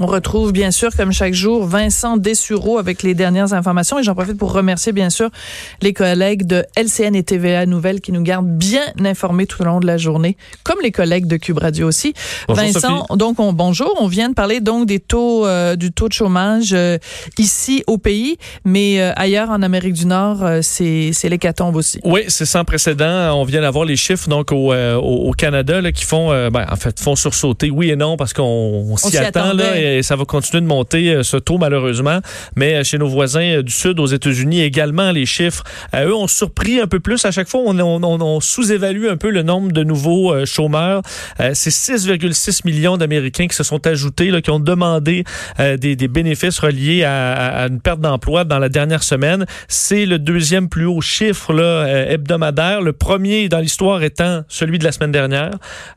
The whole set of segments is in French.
On retrouve bien sûr, comme chaque jour, Vincent Dessureau avec les dernières informations. Et j'en profite pour remercier bien sûr les collègues de LCN et TVA Nouvelles qui nous gardent bien informés tout au long de la journée, comme les collègues de Cube Radio aussi. Bonjour, Vincent, Sophie. donc on, bonjour. On vient de parler donc des taux euh, du taux de chômage euh, ici au pays, mais euh, ailleurs en Amérique du Nord, c'est c'est l'hécatombe aussi. Oui, c'est sans précédent. On vient d'avoir les chiffres donc au, au, au Canada là, qui font, ben, en fait, font sursauter. Oui et non parce qu'on on s'y attend là. Et ça va continuer de monter euh, ce taux malheureusement. Mais euh, chez nos voisins euh, du sud, aux États-Unis également, les chiffres, euh, eux, ont surpris un peu plus. À chaque fois, on, sous-évalue un peu le nombre de nouveaux euh, chômeurs. Euh, c'est 6,6 millions d'Américains qui se sont ajoutés, qui ont demandé euh, des, bénéfices reliés à, une perte d'emploi dans la dernière semaine. C'est le deuxième plus haut chiffre euh, hebdomadaire. Le premier dans l'histoire étant celui de la semaine dernière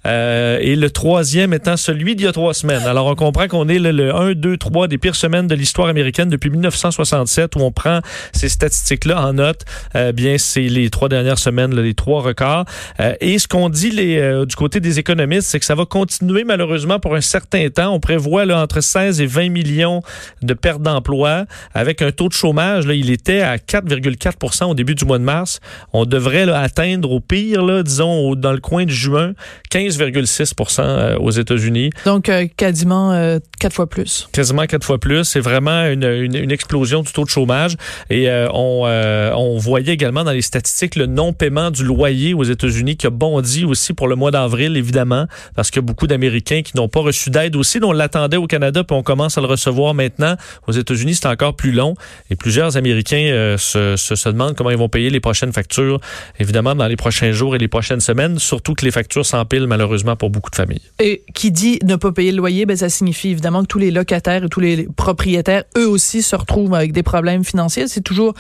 euh, et le troisième étant celui d'il y a trois semaines. Alors on comprend qu'on est le, le 1, 2, 3 des pires semaines de l'histoire américaine depuis 1967 où on prend ces statistiques-là en note. Euh, bien, c'est les trois dernières semaines, les trois records. Euh, et ce qu'on dit les, euh, du côté des économistes, c'est que ça va continuer malheureusement pour un certain temps. On prévoit là, entre 16 et 20 millions de pertes d'emploi avec un taux de chômage. Là, il était à 4,4 au début du mois de mars. On devrait atteindre au pire, là, disons, dans le coin de juin, 15,6 euh, aux États-Unis. Donc euh, quasiment euh, quatre fois plus. Quasiment quatre fois plus. C'est vraiment une, une, une explosion du taux de chômage. Et euh, on, euh, on voyait également dans les statistiques le non-paiement du loyer aux États-Unis qui a bondi aussi pour le mois d'avril, évidemment, parce qu'il y a beaucoup d'Américains qui n'ont pas reçu d'aide aussi. On l'attendait au Canada, puis on commence à le recevoir maintenant. Aux États-Unis, c'est encore plus long. Et plusieurs Américains euh, se, se, se demandent comment ils vont payer les prochaines factures, évidemment, dans les prochains jours et les prochaines semaines, surtout que les factures s'empilent malheureusement pour beaucoup de familles. Et qui dit ne pas payer le loyer, ben ça signifie évidemment que tous les locataires et tous les propriétaires, eux aussi, se retrouvent avec des problèmes financiers. C'est toujours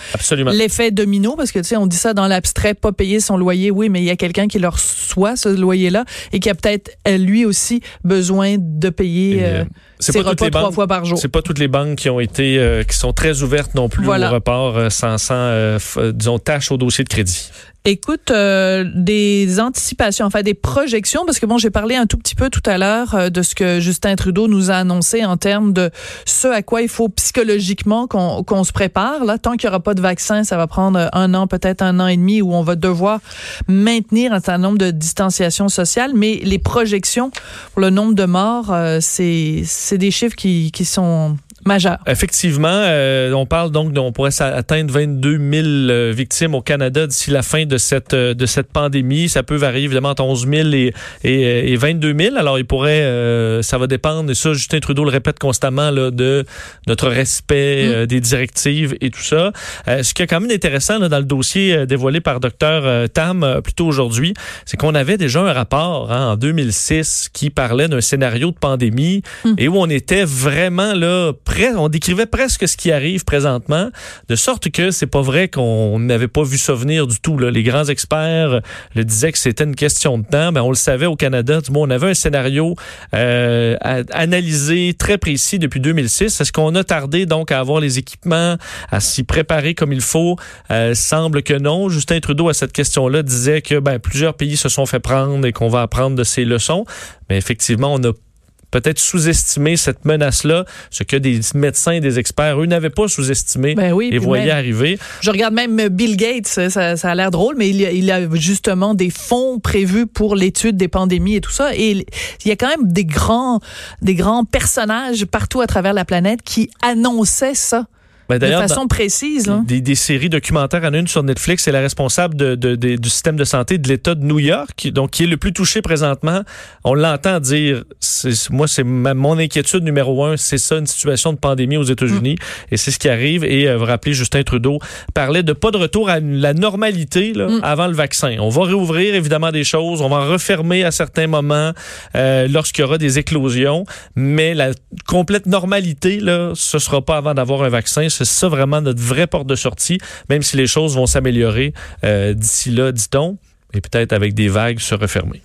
l'effet domino parce que tu sais, on dit ça dans l'abstrait, pas payer son loyer, oui, mais il y a quelqu'un qui leur reçoit ce loyer-là et qui a peut-être euh, lui aussi besoin de payer euh, euh, c'est pas toutes les trois banques- fois par jour. C'est pas toutes les banques qui ont été euh, qui sont très ouvertes non plus Voilà. au report euh, sans sans euh, disons tâche au dossier de crédit. Écoute, euh, des anticipations, enfin des projections, parce que bon, j'ai parlé un tout petit peu tout à l'heure euh, de ce que Justin Trudeau nous a annoncé en termes de ce à quoi il faut psychologiquement qu'on se prépare. Là, tant qu'il n'y aura pas de vaccin, ça va prendre un an, peut-être un an et demi, où on va devoir maintenir un certain nombre de distanciations sociales. Mais les projections pour le nombre de morts, euh, c'est c'est des chiffres qui, qui sont majeurs. Effectivement, euh, on parle donc on pourrait atteindre 22 000 euh, victimes au Canada d'ici la fin de cette euh, de cette pandémie. Ça peut varier évidemment entre 11 000 et, et, et 22 000. Alors il pourrait, euh, ça va dépendre. Et ça, Justin Trudeau le répète constamment là, de notre respect Mm. euh, des directives et tout ça. Ce qui est quand même intéressant là, dans le dossier dévoilé par Dr Tam plus tôt aujourd'hui, c'est qu'on avait déjà un rapport hein, en 2006 qui parlait d'un scénario de pandémie Mm. et où on était vraiment là on décrivait presque ce qui arrive présentement, de sorte que c'est pas vrai qu'on n'avait pas vu ça venir du tout. Les grands experts euh, le disaient que c'était une question de temps, mais on le savait au Canada. Du moins, on avait un scénario euh, analysé très précis depuis 2006. Est-ce qu'on a tardé donc à avoir les équipements, à s'y préparer comme il faut? Euh, Semble que non. Justin Trudeau à cette question-là disait que ben, plusieurs pays se sont fait prendre et qu'on va apprendre de ces leçons. Mais effectivement, on a peut-être sous-estimé cette menace-là, ce que des médecins et des experts, eux, n'avaient pas sous-estimé Ben oui, et voyaient même- arriver. Je regarde même Bill Gates, ça, ça a l'air drôle, mais il y a, il a justement des fonds prévus pour l'étude des pandémies et tout ça. Et il y a quand même des grands, des grands personnages partout à travers la planète qui annonçaient ça Ben, de façon précise. Là. des, des séries documentaires. En une sur Netflix, c'est la responsable de, de- de- du système de santé de l'État de New York, donc qui est le plus touché présentement. On l'entend dire, moi, c'est mon inquiétude numéro un, c'est ça, une situation de pandémie aux États-Unis, et c'est ce qui arrive. Et euh, vous rappelez, Justin Trudeau parlait de pas de retour à la normalité là, Mm. avant le vaccin. On va réouvrir évidemment des choses, on va en refermer à certains moments euh, lorsqu'il y aura des éclosions, mais la complète normalité, là, ce sera pas avant d'avoir un vaccin. C'est ça vraiment notre vraie porte de sortie, même si les choses vont s'améliorer euh, d'ici là, dit-on, et peut-être avec des vagues se refermer.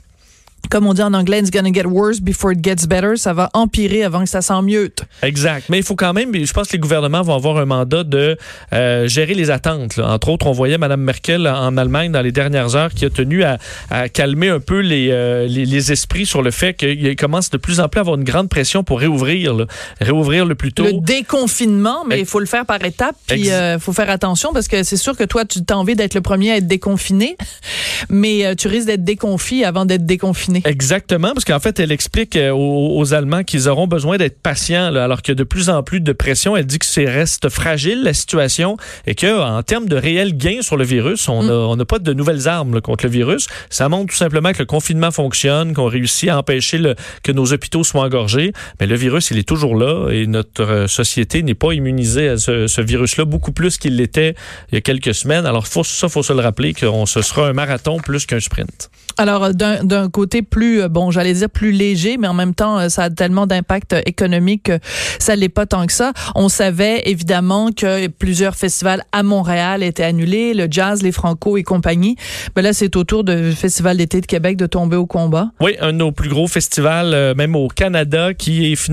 Comme on dit en anglais, it's gonna get worse before it gets better. Ça va empirer avant que ça s'en mieux. Exact. Mais il faut quand même, je pense que les gouvernements vont avoir un mandat de euh, gérer les attentes. Là. Entre autres, on voyait Mme Merkel en Allemagne dans les dernières heures qui a tenu à, à calmer un peu les, euh, les, les, esprits sur le fait qu'il commence de plus en plus à avoir une grande pression pour réouvrir, là. réouvrir le plus tôt. Le déconfinement, mais il faut le faire par étapes. Puis il euh, faut faire attention parce que c'est sûr que toi, tu as envie d'être le premier à être déconfiné, mais euh, tu risques d'être déconfiné avant d'être déconfiné. Exactement, parce qu'en fait, elle explique euh, aux, aux Allemands qu'ils auront besoin d'être patients, là, alors qu'il y a de plus en plus de pression. Elle dit que c'est reste fragile la situation et que en termes de réels gains sur le virus, on n'a mm. pas de nouvelles armes là, contre le virus. Ça montre tout simplement que le confinement fonctionne, qu'on réussit à empêcher le, que nos hôpitaux soient engorgés. Mais le virus, il est toujours là et notre euh, société n'est pas immunisée à ce, ce virus-là beaucoup plus qu'il l'était il y a quelques semaines. Alors faut, ça, faut se le rappeler qu'on ce sera un marathon plus qu'un sprint. Alors, d'un côté plus, euh, bon, j'allais dire plus léger, mais en même temps, euh, ça a tellement d'impact économique que ça l'est pas tant que ça. On savait évidemment que plusieurs festivals à Montréal étaient annulés, le jazz, les Franco et compagnie. Mais là, c'est au tour du Festival d'été de Québec de tomber au combat. Oui, un de nos plus gros festivals, euh, même au Canada, qui est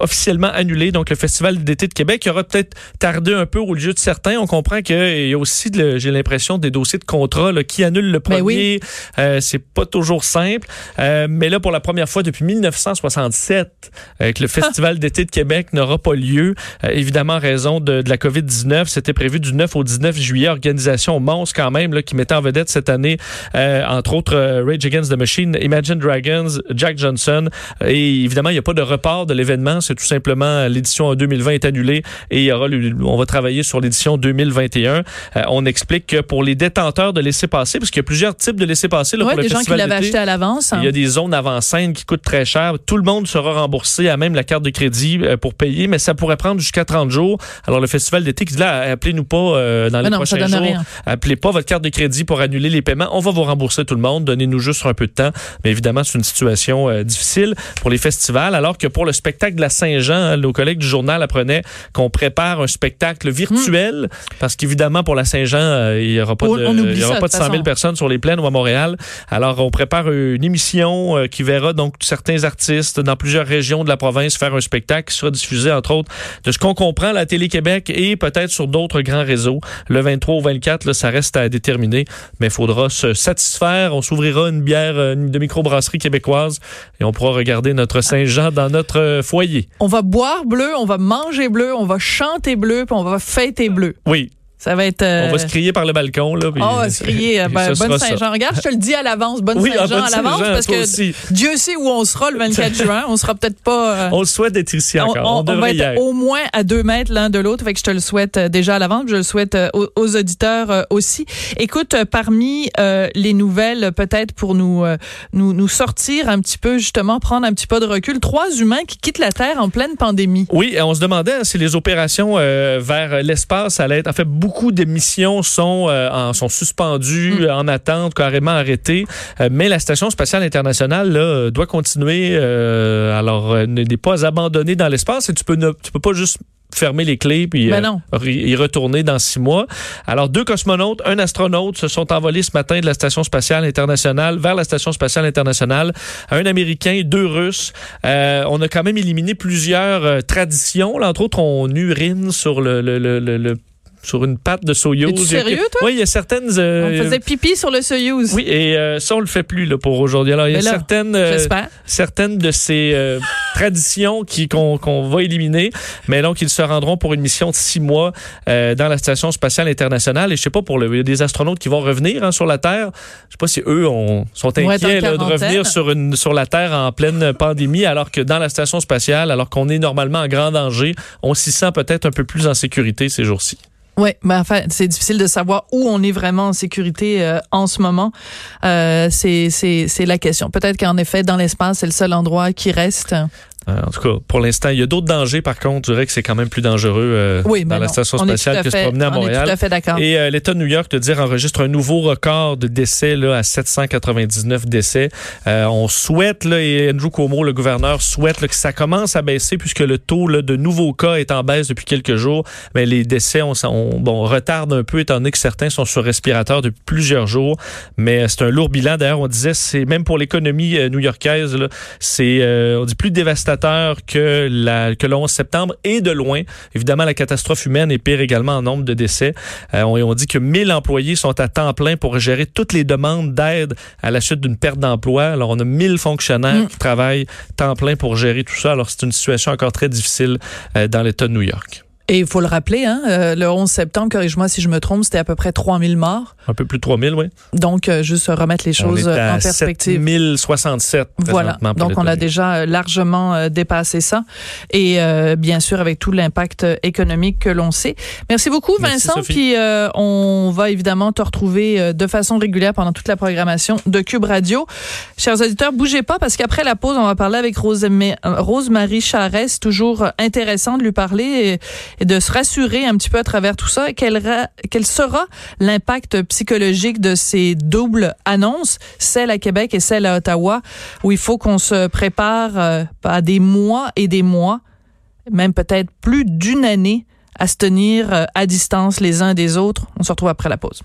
officiellement annulé. Donc, le Festival d'été de Québec, qui aura peut-être tardé un peu au lieu de certains. On comprend qu'il y a aussi, j'ai l'impression, des dossiers de contrat là, qui annulent le ben premier? Oui c'est pas toujours simple. Euh, mais là, pour la première fois depuis 1967, euh, que le Festival d'été de Québec n'aura pas lieu, euh, évidemment en raison de, de la COVID-19. C'était prévu du 9 au 19 juillet. Organisation monstre quand même, là, qui mettait en vedette cette année, euh, entre autres, Rage Against the Machine, Imagine Dragons, Jack Johnson. Et évidemment, il n'y a pas de report de l'événement. C'est tout simplement l'édition 2020 est annulée et il y aura, on va travailler sur l'édition 2021. on explique que pour les détenteurs de laissez-passer, parce qu'il y a plusieurs types de laissez-passer ouais, des gens qui l'avaient acheté à l'avance. Il y a des zones avant-scène qui coûtent très cher. Tout le monde sera remboursé à même la carte de crédit euh, pour payer, mais ça pourrait prendre jusqu'à 30 jours. Alors, le festival d'été qui dit là, appelez-nous pas euh, dans les prochains jours. Rien. Appelez pas votre carte de crédit pour annuler les paiements. On va vous rembourser tout le monde. Donnez-nous juste un peu de temps. Mais évidemment, c'est une situation euh, difficile pour les festivals. Alors que pour le spectacle de la Saint-Jean, hein, nos collègues du journal apprenaient qu'on prépare un spectacle virtuel hmm. parce qu'évidemment, pour la Saint-Jean, il n'y aura pas de, il y aura pas de 100 000 personnes sur les plaines ou à Montréal. Alors, on prépare une émission euh, qui verra donc certains artistes dans plusieurs régions de la province faire un spectacle qui sera diffusé, entre autres, de ce qu'on comprend à la Télé-Québec et peut-être sur d'autres grands réseaux. Le 23 ou 24, là, ça reste à déterminer, mais il faudra se satisfaire. On s'ouvrira une bière euh, de microbrasserie québécoise et on pourra regarder notre Saint-Jean dans notre euh, foyer. On va boire bleu, on va manger bleu, on va chanter bleu, puis on va fêter bleu. Oui, ça va être. On va se crier par le balcon, là. Puis, oh, on va se crier. Ben, bonne Saint-Jean. Regarde, je te le dis à l'avance. Bonne oui, Saint-Jean ah, à l'avance. Parce que aussi. Dieu sait où on sera le 24 juin. On sera peut-être pas. Euh, on le souhaite d'être ici encore. On, on, on va être au moins à deux mètres l'un de l'autre. Fait que je te le souhaite euh, déjà à l'avance. Je le souhaite euh, aux, aux, auditeurs aussi. Écoute, parmi euh, les nouvelles, peut-être pour nous, nous, nous sortir un petit peu, justement, prendre un petit peu de recul, trois humains qui quittent la Terre en pleine pandémie. Oui, on se demandait si les opérations vers l'espace allaient être. En fait, beaucoup d'émissions sont, euh, en, sont suspendues, mm. en attente, carrément arrêtées. Euh, mais la Station spatiale internationale là, doit continuer. Euh, alors, n'est pas abandonnée dans l'espace et tu peux, ne, tu peux pas juste fermer les clés puis ben y retourner dans six mois. Alors, deux cosmonautes, un astronaute se sont envolés ce matin de la Station spatiale internationale vers la Station spatiale internationale. Un Américain, deux Russes. Euh, on a quand même éliminé plusieurs traditions. Là, entre autres, on urine sur le, le, le, le sur une patte de Soyuz. Es sérieux, toi? Oui, il y a certaines. Euh, on faisait pipi sur le Soyuz. Oui, et euh, ça, on le fait plus là, pour aujourd'hui. Alors, il y a certaines, euh, certaines de ces euh, traditions qui qu'on qu'on va éliminer, mais donc ils se rendront pour une mission de six mois dans la Station spatiale internationale. Et je sais pas, pour le, il y a des astronautes qui vont revenir hein, sur la Terre. Je sais pas si eux on, sont inquiets là, de revenir sur, une, sur la Terre en pleine pandémie, alors que dans la Station spatiale, alors qu'on est normalement en grand danger, on s'y sent peut-être un peu plus en sécurité ces jours-ci. Oui, mais enfin, c'est difficile de savoir où on est vraiment en sécurité euh, en ce moment. Euh, c'est la question. Peut-être qu'en effet, dans l'espace, c'est le seul endroit qui reste. Euh, en tout cas, pour l'instant, il y a d'autres dangers. Par contre, je dirais que c'est quand même plus dangereux euh, oui, dans la station spatiale que se fait- promener à on est Montréal. tout à fait d'accord. Et euh, l'État de New York, de dire, enregistre un nouveau record de décès là, à 799 décès. Euh, on souhaite, là, et Andrew Cuomo, le gouverneur, souhaite là, que ça commence à baisser puisque le taux là, de nouveaux cas est en baisse depuis quelques jours. Mais les décès, on, on, bon, retardent un peu étant donné que certains sont sur respirateur depuis plusieurs jours. Mais euh, c'est un lourd bilan. D'ailleurs, on disait, c'est même pour l'économie new-yorkaise, c'est, euh, on dit, plus dévastateur que, la, que le 11 septembre et de loin. Évidemment, la catastrophe humaine est pire également en nombre de décès. Euh, on, on dit que 1000 employés sont à temps plein pour gérer toutes les demandes d'aide à la suite d'une perte d'emploi. Alors, on a 1000 fonctionnaires Mm. qui travaillent temps plein pour gérer tout ça. Alors, c'est une situation encore très difficile euh, dans l'État de New York. Et il faut le rappeler, hein, euh, le 11 septembre, corrige-moi si je me trompe, c'était à peu près 3000 morts. Un peu plus de 3000, oui. Donc, euh, juste remettre les On choses est euh, à en perspective. 7067 Voilà. Donc, on a déjà largement dépassé ça. Et euh, bien sûr, avec tout l'impact économique que l'on sait. Merci beaucoup, Merci, Vincent. Sophie. Puis, euh, on va évidemment te retrouver de façon régulière pendant toute la programmation de Cube Radio. Chers auditeurs, bougez pas parce qu'après la pause, on va parler avec Rose- Rose-Marie Charest. Toujours intéressant de lui parler et, et de se rassurer un petit peu à travers tout ça. Quel, quel sera l'impact psychologique de ces doubles annonces, celle à Québec et celle à Ottawa, où il faut qu'on se prépare euh, à des mois et des mois, même peut-être plus d'une année, à se tenir euh, à distance les uns des autres. On se retrouve après la pause.